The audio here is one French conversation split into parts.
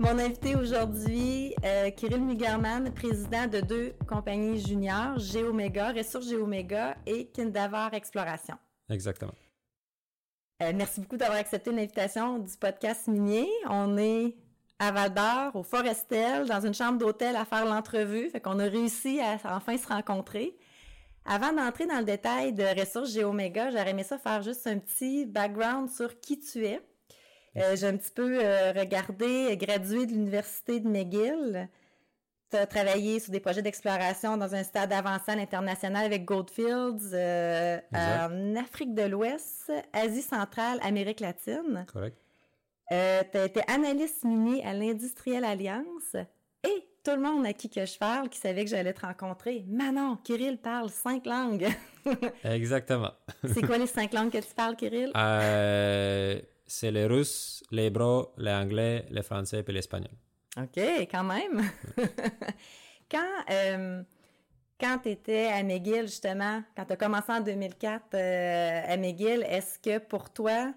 Mon invité aujourd'hui, euh, Kirill Mugerman, président de deux compagnies juniors, Géoméga, Ressources Géoméga et Kindavar Exploration. Exactement. Euh, merci beaucoup d'avoir accepté l'invitation du podcast minier. On est à Val d'Or, au Forestel, dans une chambre d'hôtel à faire l'entrevue. Fait qu'on a réussi à enfin se rencontrer. Avant d'entrer dans le détail de Ressources Géoméga, j'aurais aimé ça faire juste un petit background sur qui tu es. Euh, j'ai un petit peu euh, regardé, gradué de l'Université de McGill. Tu as travaillé sur des projets d'exploration dans un stade avancé à l'international avec Goldfields euh, en Afrique de l'Ouest, Asie centrale, Amérique latine. Correct. tu as été analyste minier à l'Industrielle Alliance et tout le monde à qui que je parle, qui savait que j'allais te rencontrer. Manon, Kirill parle cinq langues. Exactement. C'est quoi les cinq langues que tu parles, Kirill? C'est le russe, l'hébreu, l'anglais, le français et l'espagnol. OK, quand même. quand euh, quand tu étais à McGill, justement, quand tu as commencé en 2004 euh, à McGill, est-ce que pour toi,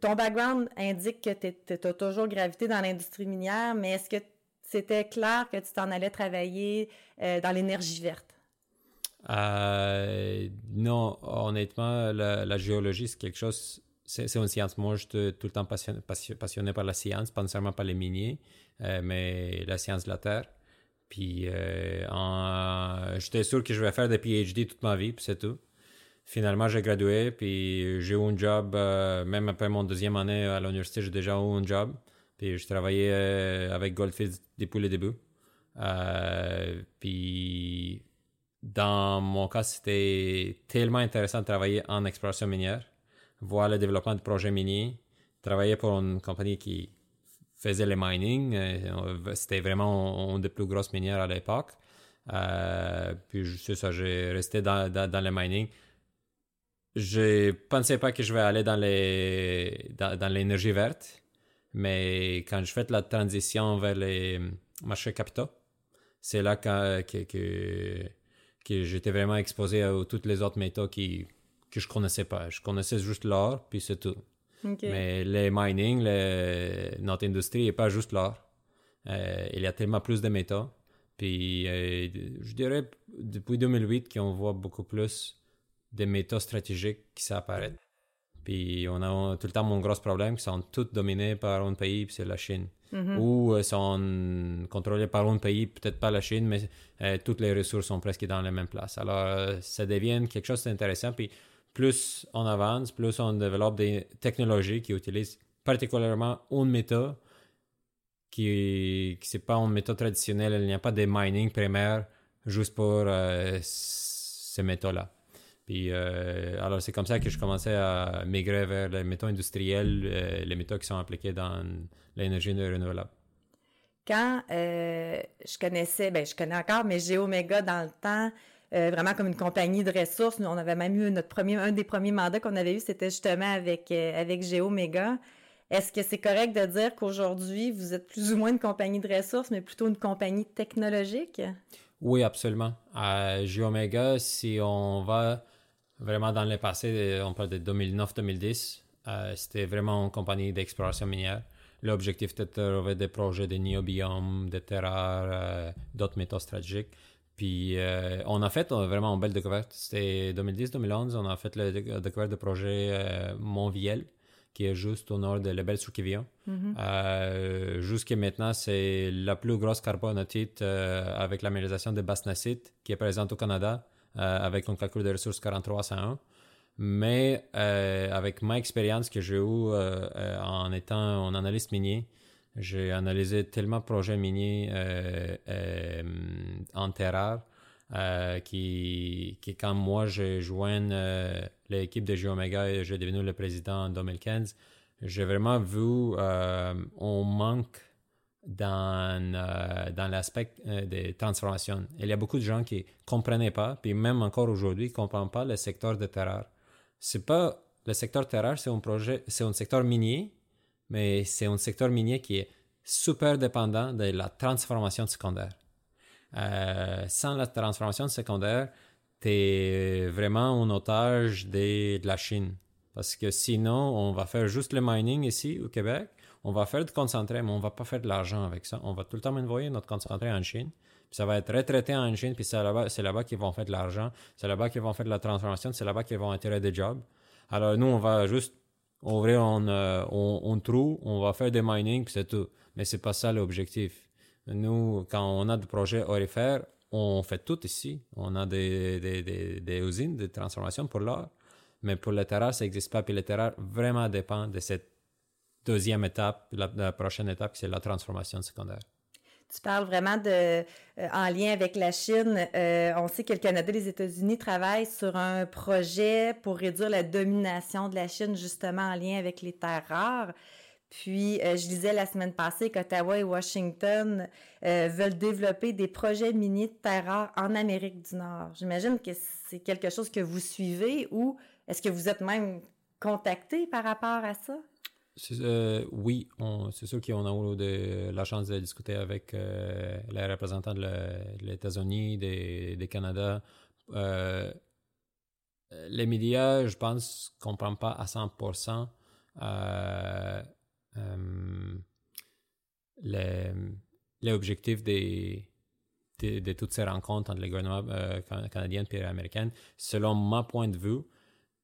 ton background indique que tu as toujours gravité dans l'industrie minière, mais est-ce que c'était clair que tu t'en allais travailler euh, dans l'énergie verte? non, honnêtement, la géologie, c'est quelque chose c'est une science. Moi, je suis tout le temps passionné, par la science, pas nécessairement par les miniers, euh, mais la science de la Terre. Puis, euh, j'étais sûr que je vais faire des PhD toute ma vie, puis c'est tout. Finalement, j'ai gradué, puis j'ai eu un job, euh, même après mon deuxième année à l'université, j'ai déjà eu un job. Puis, je travaillais avec Goldfields depuis le début. puis, dans mon cas, c'était tellement intéressant de travailler en exploration minière voir le développement de projets miniers, travailler pour une compagnie qui faisait le mining. Euh, c'était vraiment une des plus grosses minières à l'époque. Euh, puis, c'est ça, j'ai resté dans, dans, le mining. Je pensais pas que je vais aller dans les dans, l'énergie verte, mais quand je fais la transition vers les marchés capitaux, c'est là que, que, j'étais vraiment exposé à tous les autres métaux qui que je connaissais pas. Je connaissais juste l'or, puis c'est tout. Mais les mining, notre industrie n'est pas juste l'or. Euh, il y a tellement plus de métaux. Puis euh, je dirais depuis 2008 qu'on voit beaucoup plus de métaux stratégiques qui s'apparaissent. Puis on a tout le temps mon gros problème qui sont tous dominés par un pays, c'est la Chine. Mm-hmm. Ou euh, sont contrôlés par un pays, peut-être pas la Chine, mais toutes les ressources sont presque dans la même place. Alors ça devient quelque chose d'intéressant. Puis plus on avance, plus on développe des technologies qui utilisent particulièrement une méthode qui, qui c'est pas une méthode traditionnelle, il n'y a pas de mining primaire juste pour euh, ces méthodes-là. Puis, euh, alors, c'est comme ça que je commençais à migrer vers les méthodes industrielles, euh, les méthodes qui sont appliquées dans l'énergie renouvelable. Quand je connaissais, ben je connais encore, mais Géoméga dans le temps, euh, vraiment comme une compagnie de ressources. Nous, on avait même eu notre premier, un des premiers mandats qu'on avait eu, c'était justement avec, euh, avec GeoMega. Est-ce que c'est correct de dire qu'aujourd'hui, vous êtes plus ou moins une compagnie de ressources, mais plutôt une compagnie technologique? Oui, absolument. À GeoMega, si on va vraiment dans le passé, on parle de 2009-2010, euh, c'était vraiment une compagnie d'exploration minière. L'objectif était de trouver des projets de niobium, de terres rares, d'autres métaux stratégiques. Puis euh, on a fait vraiment une belle découverte. C'était 2010-2011, on a fait la découverte du projet euh, Montviel, qui est juste au nord de la belle sur mm -hmm. Jusqu'à maintenant, c'est la plus grosse carbonatite avec la mineralisation de Basse-Nacite qui est présente au Canada avec un calcul de ressources 4301. Mais avec ma expérience que j'ai eue en étant un analyste minier, j'ai analysé tellement de projets miniers euh, euh, en terre euh, qui, qui, quand moi j'ai joint l'équipe de Geomega et j'ai devenu le président en 2015, j'ai vraiment vu un manque dans, dans l'aspect des transformations. Il y a beaucoup de gens qui ne comprenaient pas, puis même encore aujourd'hui, ne comprennent pas le secteur de terre C'est pas le secteur terre c'est un projet, c'est un secteur minier, mais c'est un secteur minier qui est super dépendant de la transformation secondaire. Euh, sans la transformation secondaire, tu es vraiment un otage de, la Chine. Parce que sinon, on va faire juste le mining ici au Québec, on va faire du concentré, mais on va pas faire de l'argent avec ça. On va tout le temps envoyer notre concentré en Chine. Ça va être retraité en Chine, puis c'est là-bas, c'est là-bas qu'ils vont faire de l'argent, c'est là-bas qu'ils vont faire de la transformation, c'est là-bas qu'ils vont attirer des jobs. Alors nous, on va juste ouvrir un, euh, trou, on va faire des mining, c'est tout. Mais c'est pas ça l'objectif. Nous, quand on a des projets orifères, on fait tout ici. On a des, des, usines de transformation pour l'or. Mais pour le terrain, ça n'existe pas. Puis le terrain vraiment dépend de cette deuxième étape, la, prochaine étape, c'est la transformation secondaire. Tu parles vraiment de, euh, en lien avec la Chine. Euh, on sait que le Canada et les États-Unis travaillent sur un projet pour réduire la domination de la Chine, justement en lien avec les terres rares. Puis, euh, je disais la semaine passée qu'Ottawa et Washington veulent développer des projets miniers de terres rares en Amérique du Nord. J'imagine que c'est quelque chose que vous suivez ou est-ce que vous êtes même contacté par rapport à ça? Euh, oui, c'est sûr qu'on a eu de, la chance de discuter avec euh, les représentants de les États-Unis, des, Canada. Euh, les médias, je pense, ne comprennent pas à 100% les, les, objectifs des, de, toutes ces rencontres entre les gouvernements canadiens et américains. Selon mon point de vue,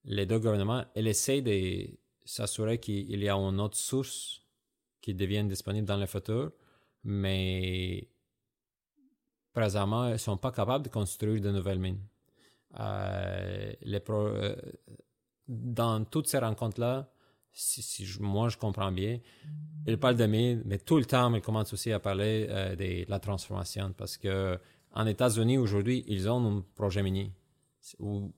les deux gouvernements, ils essaient de s'assurer qu'il y a une autre source qui devienne disponible dans le futur, mais présentement, ils ne sont pas capables de construire de nouvelles mines. Euh, euh, dans toutes ces rencontres-là, si, moi je comprends bien, ils parlent de mines, mais tout le temps, ils commencent aussi à parler euh, de la transformation parce que en États-Unis aujourd'hui, ils ont un projet minier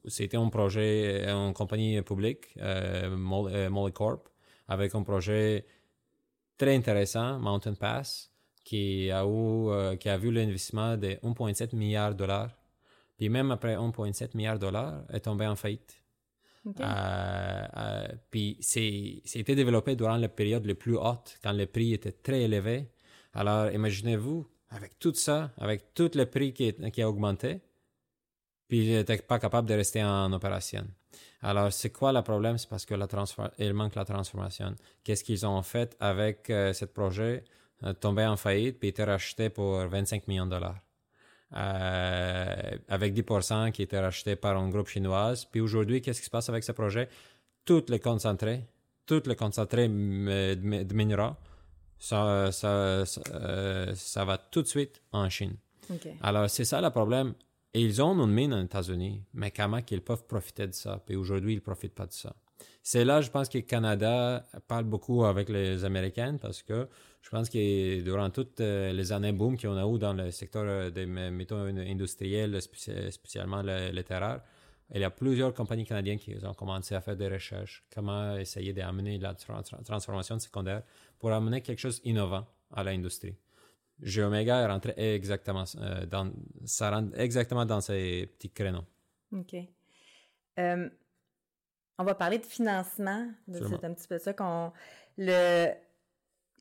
c'était un projet, une compagnie publique, euh, euh, Molly Corp, avec un projet très intéressant, Mountain Pass, qui a, eu, euh, qui a vu l'investissement de 1,7 milliard de dollars. Puis même après 1,7 milliard de dollars, est tombé en faillite. puis c'était développé durant la période la plus haute, quand le prix était très élevé. Alors imaginez-vous, avec tout ça, avec tout le prix qui, qui a augmenté, puis il n'était pas capable de rester en opération. Alors, c'est quoi le problème? C'est parce que la il manque la transformation. Qu'est-ce qu'ils ont fait avec euh, ce projet? Euh, tombé en faillite, puis était racheté pour 25 millions de dollars. Euh, avec 10% qui était racheté par un groupe chinois. Puis aujourd'hui, qu'est-ce qui se passe avec ce projet? Tout le concentré, tout le concentré de minerais, ça, ça, ça, va tout de suite en Chine. Alors, c'est ça le problème. Et ils ont une mine aux États-Unis, mais comment qu'ils peuvent profiter de ça? Puis aujourd'hui, ils ne profitent pas de ça. C'est là, je pense que le Canada parle beaucoup avec les Américains parce que je pense que durant toutes euh, les années boom qu'on a eu dans le secteur euh, des métaux industriels, spécialement le, le il y a plusieurs compagnies canadiennes qui ont commencé à faire des recherches, comment essayer d'amener la transformation secondaire pour amener quelque chose d'innovant à l'industrie. Geomega est rentré exactement euh, dans, ça rentre exactement dans ces petits créneaux. OK. Euh, on va parler de financement. C'est un petit peu ça qu'on. Le,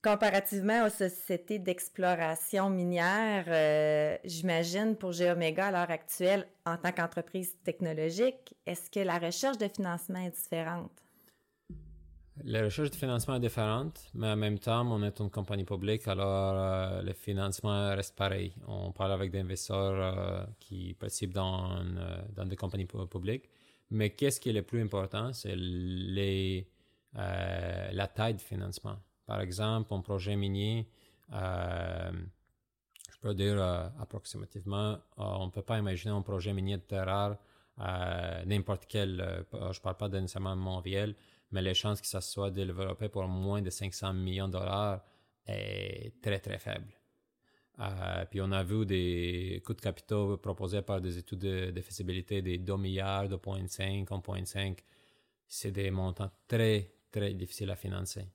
comparativement aux sociétés d'exploration minière, euh, j'imagine pour Geomega à l'heure actuelle, en tant qu'entreprise technologique, est-ce que la recherche de financement est différente? La recherche de financement est différente, mais en même temps, on est une compagnie publique, alors euh, le financement reste pareil. On parle avec des investisseurs euh, qui participent dans, euh, dans des compagnies publiques. Mais qu'est-ce qui est le plus important, c'est les, la taille de financement. Par exemple, un projet minier, je peux dire approximativement, on ne peut pas imaginer un projet minier de terre rare, n'importe quel, je ne parle pas de Montréal, mais les chances que ça soit développé pour moins de 500 millions de dollars est très, très faible. Euh, puis on a vu des coûts de capitaux proposés par des études de, de faisabilité des 2 milliards, 2,5, 1,5. C'est des montants très, très difficiles à financer.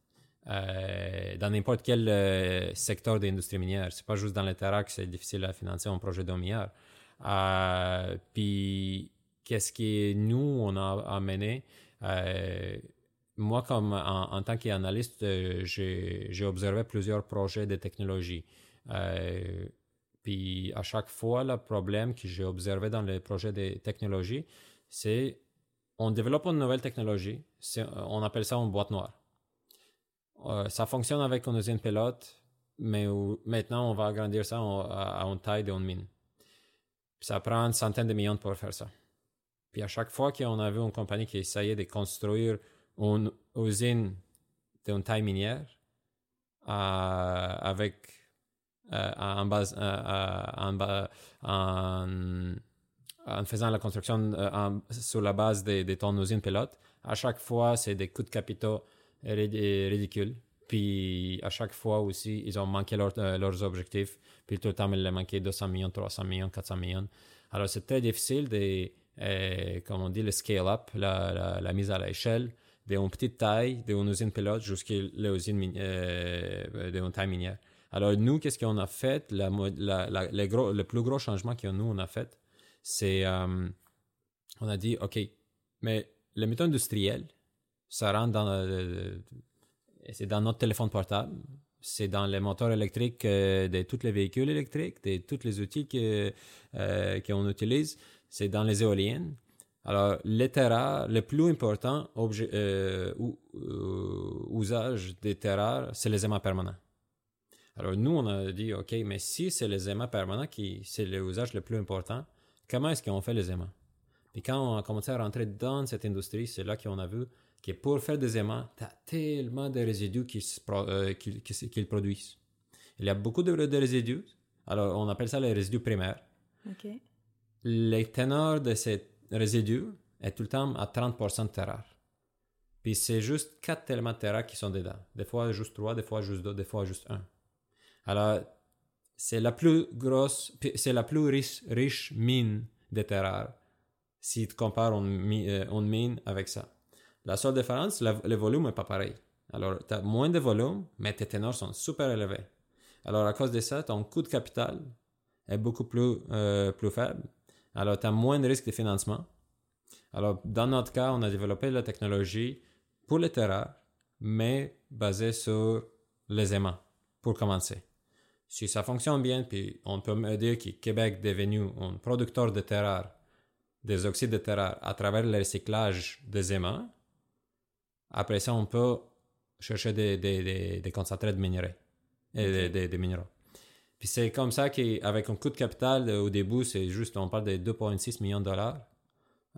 euh, dans n'importe quel euh, secteur de l'industrie minière. C'est pas juste dans le terrain que c'est difficile à financer un projet d'un milliard. Euh, puis, qu'est-ce que nous, on a amené? Moi, comme en, tant qu'analyste, j'ai observé plusieurs projets de technologie. puis, à chaque fois, le problème que j'ai observé dans les projets de technologie, c'est on développe une nouvelle technologie, on appelle ça une boîte noire. Euh, ça fonctionne avec une usine pilote, mais maintenant on va agrandir ça à, une taille d'une mine. ça prend une centaine de millions pour faire ça. Puis à chaque fois qu'on a vu une compagnie qui essayait de construire une usine d'une taille minière euh, avec euh, en, base, en, en, faisant la construction sur la base de, de ton usine pilote, à chaque fois c'est des coûts de capitaux ridicule. Puis à chaque fois aussi, ils ont manqué euh, leurs objectifs. Puis tout le temps, ils ont manqué 200 millions, 300 millions, 400 millions. Alors c'est très difficile de, euh, comme on dit, le scale-up, la, la, mise à l'échelle d'une petite taille, d'une usine pilote jusqu'à l'usine euh, d'une taille minière. Alors nous, qu'est-ce qu'on a fait? Le plus gros changement que nous, on a fait, c'est, euh, on a dit, OK, mais les méthodes industrielles, ça rentre dans, c'est dans notre téléphone portable, c'est dans les moteurs électriques euh, de tous les véhicules électriques, de tous les outils euh, qu'on utilise, c'est dans les éoliennes. Alors, les terres le plus important objet, euh, usage des terres, c'est les aimants permanents. Alors, nous, on a dit, OK, mais si c'est les aimants permanents qui, c'est l'usage le plus important, comment est-ce qu'on fait les aimants? Et quand on a commencé à rentrer dans cette industrie, c'est là qu'on a vu que pour faire des aimants, tu as tellement de résidus euh, qu'ils produisent. Il y a beaucoup de, résidus. Alors, on appelle ça les résidus primaires. Okay. Les teneurs de ces résidus est tout le temps à 30% de terre Puis c'est juste 4 éléments de terre qui sont dedans. Des fois juste 3, des fois juste 2, des fois juste 1. Alors, c'est la plus grosse, c'est la plus riche, riche mine de terre si tu compares une, euh, une mine avec ça. La seule différence, le volume n'est pas pareil. Alors, tu as moins de volume, mais tes ténors sont super élevés. Alors, à cause de ça, ton coût de capital est beaucoup plus, euh, plus faible. Alors, tu as moins de risques de financement. Alors, dans notre cas, on a développé la technologie pour les terres mais basée sur les aimants, pour commencer. Si ça fonctionne bien, puis on peut me dire que Québec est devenu un producteur de terres des oxydes de terre à travers le recyclage des aimants, après ça, on peut chercher des, des, des, concentrés de minerais, et des, minéraux. Puis c'est comme ça qu'avec un coût de capital, au début, c'est juste, on parle de 2,6 millions de dollars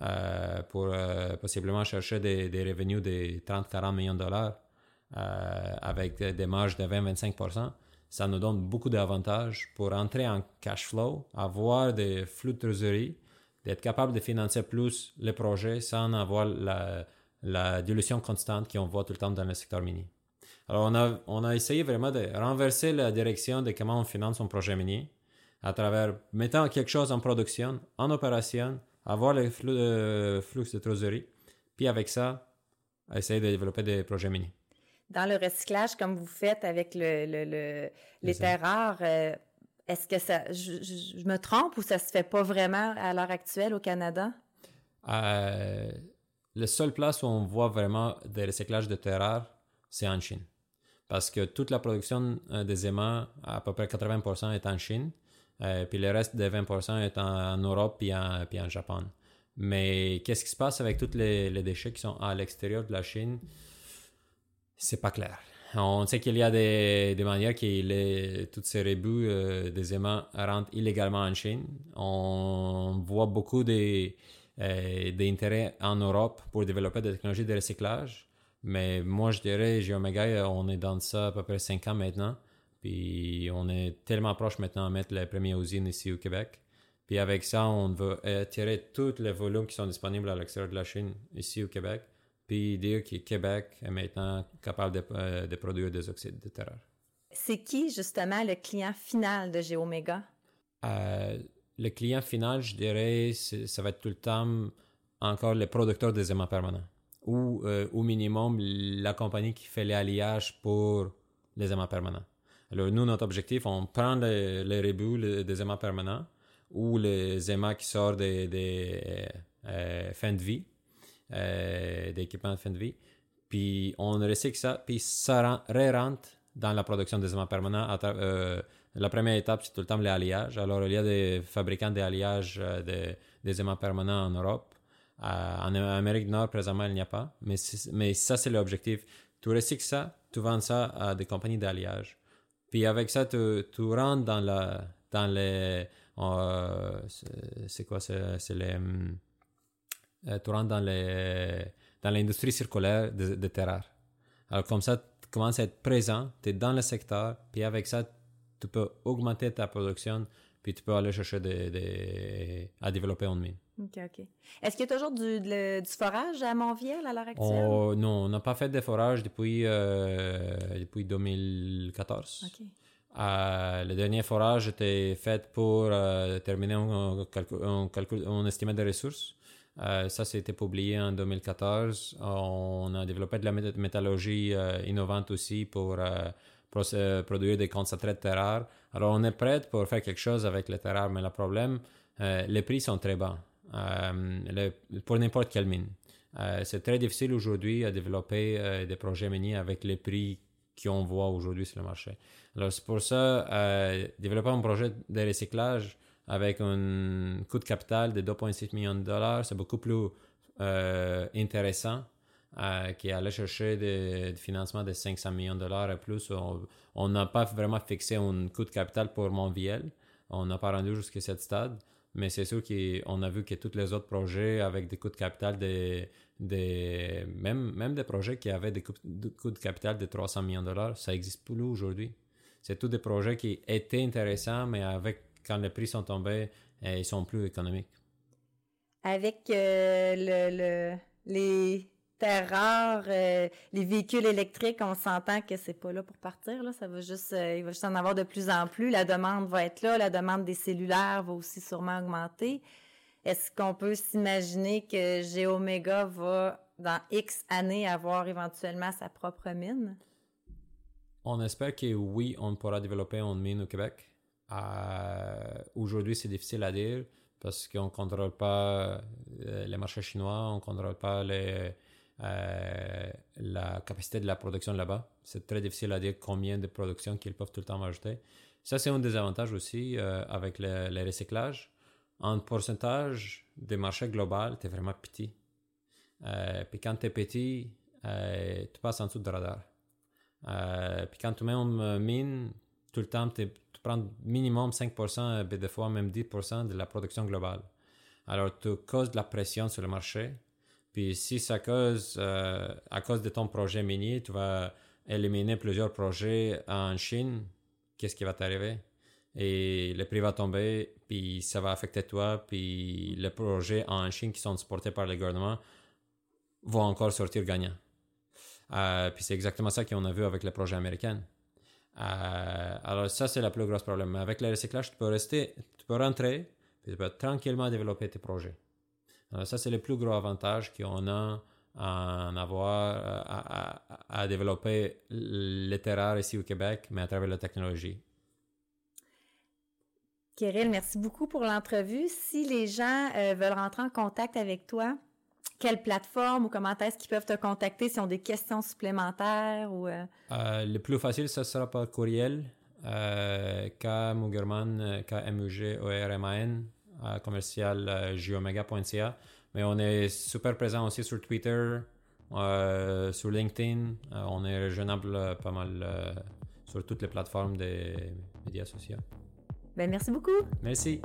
euh, pour euh, possiblement chercher des, revenus de 30-40 millions de dollars euh, avec des marges de 20-25%. Ça nous donne beaucoup d'avantages pour entrer en cash flow, avoir des flux de trésorerie, d'être capable de financer plus les projets sans avoir la, la dilution constante qu'on voit tout le temps dans le secteur minier. Alors, on a, on a essayé vraiment de renverser la direction de comment on finance un projet minier à travers mettant quelque chose en production, en opération, avoir le flux de, flux de trésorerie, puis avec ça, essayer de développer des projets miniers. Dans le recyclage, comme vous faites avec le, le, les terres rares, euh, est-ce que ça, je, me trompe ou ça se fait pas vraiment à l'heure actuelle au Canada? Euh, la seule place où on voit vraiment des recyclages de terres rares, c'est en Chine. Parce que toute la production euh, des aimants, à peu près 80% est en Chine, euh, puis le reste des 20% est en, Europe puis en, Japon. Mais qu'est-ce qui se passe avec tous les, déchets qui sont à l'extérieur de la Chine? C'est pas clair. On sait qu'il y a des, manières que les, toutes ces rebuts euh, des aimants rentrent illégalement en Chine. On voit beaucoup des euh, d'intérêt en Europe pour développer des technologies de recyclage. Mais moi, je dirais, Geomega, on est dans ça à peu près 5 ans maintenant. Puis on est tellement proche maintenant de mettre les premières usines ici au Québec. Puis avec ça, on veut attirer tous les volumes qui sont disponibles à l'extérieur de la Chine, ici au Québec. Puis dire que Québec est maintenant capable de, euh, de produire des oxydes de terre. C'est qui justement le client final de Geomega? Euh, le client final, je dirais, ça va être tout le temps encore les producteurs des aimants permanents. Ou au minimum la compagnie qui fait les alliages pour les aimants permanents. Alors, nous, notre objectif, on prend les, les des aimants permanents ou les aimants qui sortent des, des fins de vie, des équipements de fin de vie, puis on recycle ça, puis ça re-rentre dans la production des aimants permanents. Euh, la première étape, c'est tout le temps les alliages. Alors, il y a des fabricants d'alliages euh, des aimants permanents en Europe. Euh, en Amérique du Nord, présentement, il n'y a pas. Mais, ça, c'est l'objectif. Tu recycles ça, tu vends ça à des compagnies d'alliage. Puis avec ça, tu, rentres dans, la, dans les... c'est quoi? C'est les... tu rentres dans les dans l'industrie circulaire de, de terres rares. Alors comme ça, tu commences à être présent, tu es dans le secteur, puis avec ça, tu peux augmenter ta production, puis tu peux aller chercher des, à développer en mine. OK, OK. Est-ce qu'il y a toujours du, du forage à Montviel à l'heure actuelle? Non, on n'a pas fait de forage depuis, euh, depuis 2014. OK. Euh, le dernier forage était fait pour euh, terminer un, calcul, un, calcul, un des ressources. Euh, ça, c'était publié en 2014. On a développé de la métallurgie euh, innovante aussi pour euh, produire des concentrés de terre rare. Alors, on est prêt pour faire quelque chose avec les terres rares, mais le problème, les prix sont très bas pour n'importe quelle mine. c'est très difficile aujourd'hui à développer des projets miniers avec les prix qu'on voit aujourd'hui sur le marché. Alors, c'est pour ça, développer un projet de recyclage, avec un coût de capital de 2,6 millions de dollars, c'est beaucoup plus euh, intéressant euh, qu'aller chercher des, financements de 500 millions de dollars et plus. On n'a pas vraiment fixé un coût de capital pour Montviel. On n'a pas rendu jusqu'à ce stade. Mais c'est sûr qu'on a vu que tous les autres projets avec des coûts de capital, des, des, même, même des projets qui avaient des coûts, de capital de 300 millions de dollars, ça n'existe plus aujourd'hui. C'est tous des projets qui étaient intéressants, mais avec quand les prix sont tombés, euh, ils sont plus économiques. Avec euh, le, les terres rares, euh, les véhicules électriques, on s'entend que c'est pas là pour partir. Là. Ça va juste, il va juste en avoir de plus en plus. La demande va être là. La demande des cellulaires va aussi sûrement augmenter. Est-ce qu'on peut s'imaginer que Géoméga va, dans X années, avoir éventuellement sa propre mine? On espère que oui, on pourra développer une mine au Québec. Euh, aujourd'hui, c'est difficile à dire parce qu'on ne contrôle pas euh, les marchés chinois, on ne contrôle pas les, euh, la capacité de la production là-bas. C'est très difficile à dire combien de production qu'ils peuvent tout le temps ajouter. Ça, c'est un des avantages aussi avec le, le, recyclage. En pourcentage des marchés globaux, tu es vraiment petit. puis quand tu es petit, tu passes en dessous de radar. puis quand tu mets une mine, tout le temps, tu prends minimum 5%, des fois même 10% de la production globale. Alors, tu causes de la pression sur le marché. Puis, si ça cause, euh, à cause de ton projet minier, tu vas éliminer plusieurs projets en Chine, qu'est-ce qui va t'arriver? Et le prix va tomber, puis ça va affecter toi, puis les projets en Chine qui sont supportés par le gouvernement vont encore sortir gagnants. Euh, puis c'est exactement ça qu'on a vu avec les projets américains. Euh, alors ça, c'est le plus gros problème. Avec le recyclage, tu peux rester, tu peux rentrer, tu peux tranquillement développer tes projets. Alors ça, c'est le plus gros avantage qu'on a à en avoir, à, développer les terres ici au Québec, mais à travers la technologie. Kirill, merci beaucoup pour l'entrevue. Si les gens euh, veulent rentrer en contact avec toi, quelle plateforme ou comment est-ce qu'ils peuvent te contacter s'ils ont des questions supplémentaires ou euh? Euh, le plus facile ce sera par courriel euh, kmugerman k m u n commercial geomega.ca mais on est super présent aussi sur Twitter sur LinkedIn. On est raisonnable pas mal sur toutes les plateformes des médias sociaux. Ben merci beaucoup. Merci